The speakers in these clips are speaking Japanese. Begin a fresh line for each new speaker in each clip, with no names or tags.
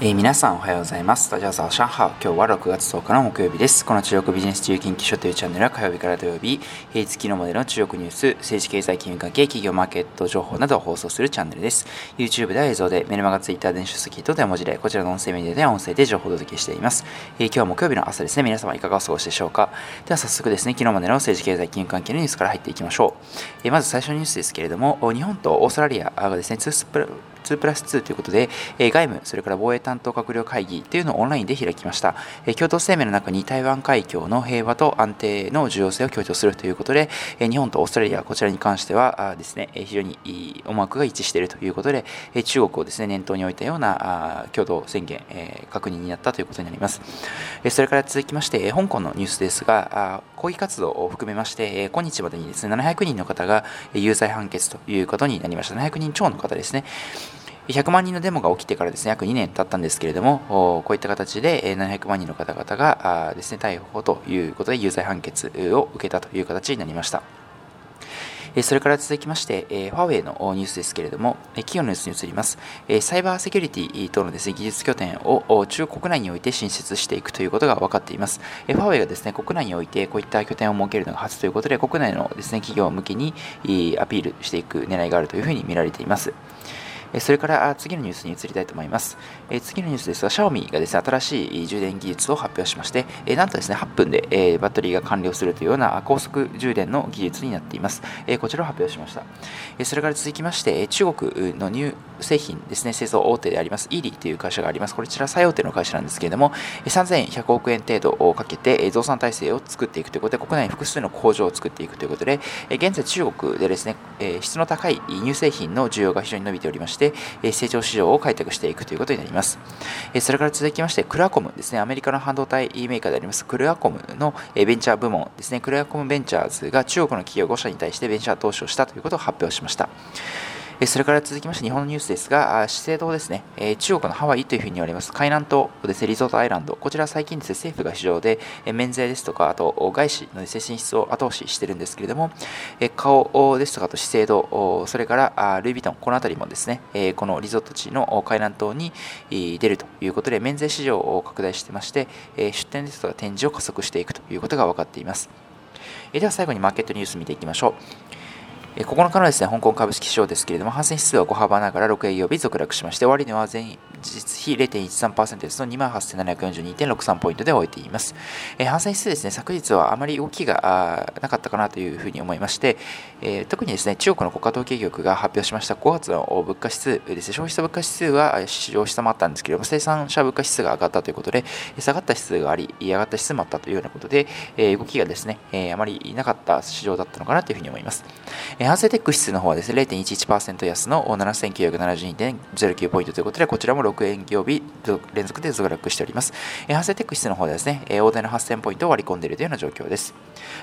えー、皆さんおはようございます。大家早上好。今日は6月10日の木曜日です。この中国ビジネス自由研究所というチャンネルは火曜日から土曜日、平日機能モデルの中国ニュース、政治経済金融関係、企業マーケット情報などを放送するチャンネルです。YouTube では映像で、メルマガ、Twitter 電子書籍とで文字で、こちらの音声メディアでは音声で情報をお届けしています。えー、今日は木曜日の朝ですね。皆様いかがお過ごしでしょうか。では早速ですね、昨日までの政治経済金融関係のニュースから入っていきましょう。えー、まず最初のニュースですけれども、日本とオーストラリアがですね、2スプ2プラス2ということで、え外務、それから防衛担当閣僚会議というのをオンラインで開きました。え共同声明の中に台湾海峡の平和と安定の重要性を強調するということで、え日本とオーストラリア、こちらに関してはあですね、非常に思惑が一致しているということで、え中国をですね、念頭に置いたようなあ共同宣言、え確認になったということになります。えそれから続きまして、香港のニュースですが、抗議活動を含めまして、今日までにですね、700人の方が有罪判決ということになりました。700人超の方ですね。100万人のデモが起きてからですね、約2年経ったんですけれども、こういった形で700万人の方々がですね、逮捕ということで有罪判決を受けたという形になりました。それから続きまして、ファーウェイのニュースですけれども、企業のニュースに移ります。サイバーセキュリティ等のです、ね、技術拠点を中国内において新設していくということが分かっています。ファーウェイがですね、国内においてこういった拠点を設けるのが初ということで、国内のですね、企業向けにアピールしていく狙いがあるというふうに見られています。それから次のニュースに移りたいと思います。次のニュースですが、シャオミがですね、新しい充電技術を発表しまして、なんとですね、8分でバッテリーが完了するというような高速充電の技術になっています。こちらを発表しました。それから続きまして、中国の乳製品ですね、製造大手であります、イーリーという会社があります。こちら最大手の会社なんですけれども、3100億円程度をかけて増産体制を作っていくということで、国内に複数の工場を作っていくということで、現在中国でですね、質の高い乳製品の需要が非常に伸びておりまして、成長市場を開拓していくということになります。それから続きまして、クラコムですね、アメリカの半導体メーカーでありますクラコムのベンチャー部門ですね、クラコムベンチャーズが中国の企業5社に対してベンチャー投資をしたということを発表しました。それから続きまして日本のニュースですが、資生堂ですね、中国のハワイというふうに言われます、海南島ですね、リゾートアイランド、こちら最近ですね、政府が市場で免税ですとか、あと外資のですね、進出を後押ししてるんですけれども、顔ですとか、あと資生堂、それからルイ・ヴィトン、この辺りもですね、このリゾート地の海南島に出るということで、免税市場を拡大してまして、出店ですとか展示を加速していくということが分かっています。では最後にマーケットニュース見ていきましょう。9日のですね、香港株式市場ですけれども、反戦指数は小幅ながら6営業日続落しまして、終値は前日比0.13%ですの28,742.63ポイントで終えています。えー、反戦指数ですね、昨日はあまり動きがなかったかなというふうに思いまして、えー、特にですね、中国の国家統計局が発表しました5月の物価指数ですね、消費者物価指数は市場を下回ったんですけれども、生産者物価指数が上がったということで、下がった指数があり、上がった指数もあったというようなことで、えー、動きがですね、えー、あまりなかった市場だったのかなというふうに思います。えー、反省テック指数の方はですね、0.11%安の7972.09ポイントということで、こちらも6営業日連続で続落しております。えー、反省テック指数の方でですね、大台の8000ポイントを割り込んでいるというような状況です。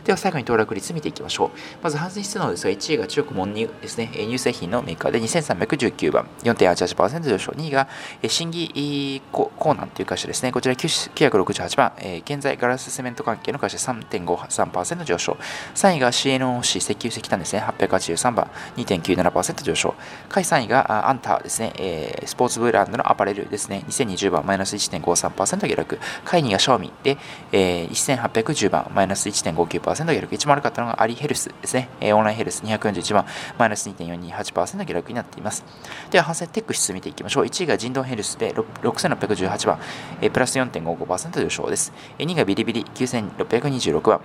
では最後に騰落率見ていきましょう。まず、反省指数の方ですが、1位が中国モンニューですね、乳製品のメーカーで2319番、4.88%上昇、2位が新義コーナンという会社ですね、こちら968番、現在ガラスセメント関係の会社3.53%上昇、3位が CNOC 石油石炭ですね、883番、2.97%上昇。下位3位がアンターですね、えー、スポーツブランドのアパレルですね、2020番、マイナス1.53%下落。下位2位がシャオミで、えー、1810番、マイナス1.59%下落。一番悪かったのがアリヘルスですね、えー、オンラインヘルス241番、マイナス2.428%下落になっています。では、反戦テック指数見ていきましょう。1位が人道ヘルスで6618番、えー、プラス4.55%上昇です。2位がビリビリ9626番、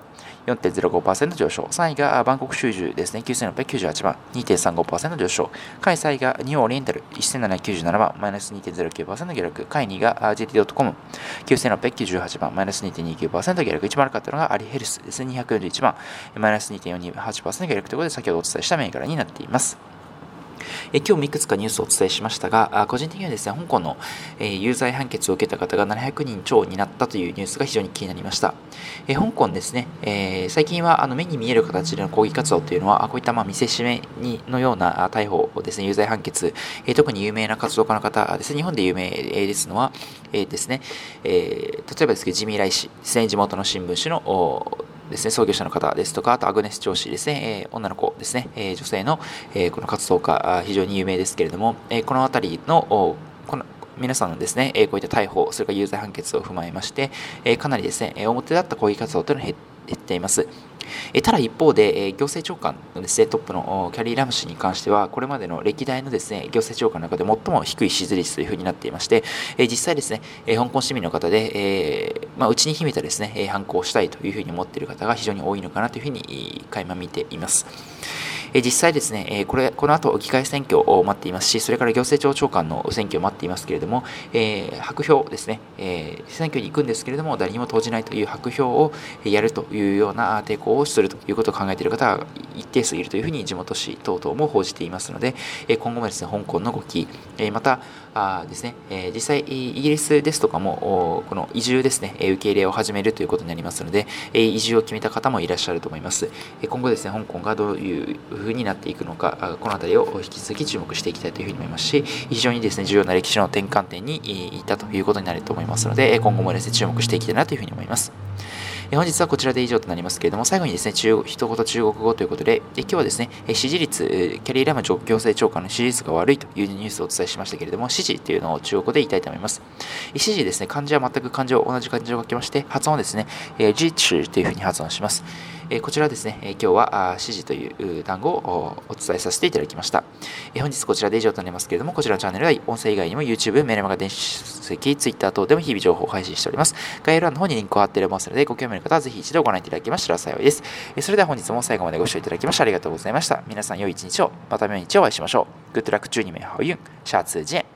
4.05%上昇。3位がバンコク州州ですね、1698番、2.35%上昇。下位3位がニューオリエンタル、1797番、マイナス2.09%下落。下位2位が JT.com、9698番、マイナス2.29%下落。一番悪かったのがアリヘルスですね、241番、マイナス2.48%下落ということで、先ほどお伝えした銘柄になっています。え今日もいくつかニュースをお伝えしましたが、個人的にはですね、香港の、え有罪判決を受けた方が700人超になったというニュースが非常に気になりました。え香港ですね、え最近はあの目に見える形での抗議活動というのは、こういったま見せしめにのような逮捕をですね、有罪判決、え特に有名な活動家の方ですね、日本で有名ですのは、えですね、え例えばですけど、ジミー・ライ氏ですね、地元の新聞紙のですね、創業者の方ですとか、あとアグネス長子ですね、えー、女の子ですね、えー、女性の、えー、この活動家、非常に有名ですけれども、えー、この辺りの、この皆さんのですね、こういった逮捕、それから有罪判決を踏まえまして、えかなりですね、表立った抗議活動というのは減っています。えただ一方で、え行政長官のです、ね、トップのキャリー・ラム氏に関しては、これまでの歴代のですね行政長官の中で最も低い支持率というふうになっていまして、え実際ですね、え香港市民の方で、えまあ、内に秘めたですね、え反抗をしたいというふうに思っている方が非常に多いのかなというふうに垣間見ています。え実際ですね、えこれ、この後議会選挙を待っていますし、それから行政庁長官の選挙を待っていますけれども、え白票ですね、え選挙に行くんですけれども、誰にも投じないという白票をやるというような抵抗をするということを考えている方が一定数いるというふうに地元紙等々も報じていますので、今後もですね、香港の動き、また、あですね、え実際、イギリスですとかも、この移住ですね、受け入れを始めるということになりますので、移住を決めた方もいらっしゃると思います。今後ですね、香港がどういうふうになっていくのか、この辺りを引き続き注目していきたいというふうに思いますし、非常にですね、重要な歴史の転換点にいたということになると思いますので、今後もですね、注目していきたいなというふうに思います。本日はこちらで以上となりますけれども、最後にですね、中一言中国語ということで、今日はですね、支持率、キャリーラム行政長官の支持率が悪いというニュースをお伝えしましたけれども、支持というのを中国語で言いたいと思います。支持ですね、漢字は全く漢字を同じ漢字を書きまして、発音はですね、支持というふうに発音します。えこちらですね、え今日は指示という単語をお伝えさせていただきました。え本日こちらで以上となりますけれども、こちらのチャンネルは音声以外にも YouTube、メルマガ電子書籍、Twitter 等でも日々情報を配信しております。概要欄の方にリンクを貼っておりますので、ご興味の方はぜひ一度ご覧いただきましたら幸いです。えそれでは本日も最後までご視聴いただきましてありがとうございました。皆さん良い一日を、また明日お会いしましょう。Good luck 12名好運、下次见。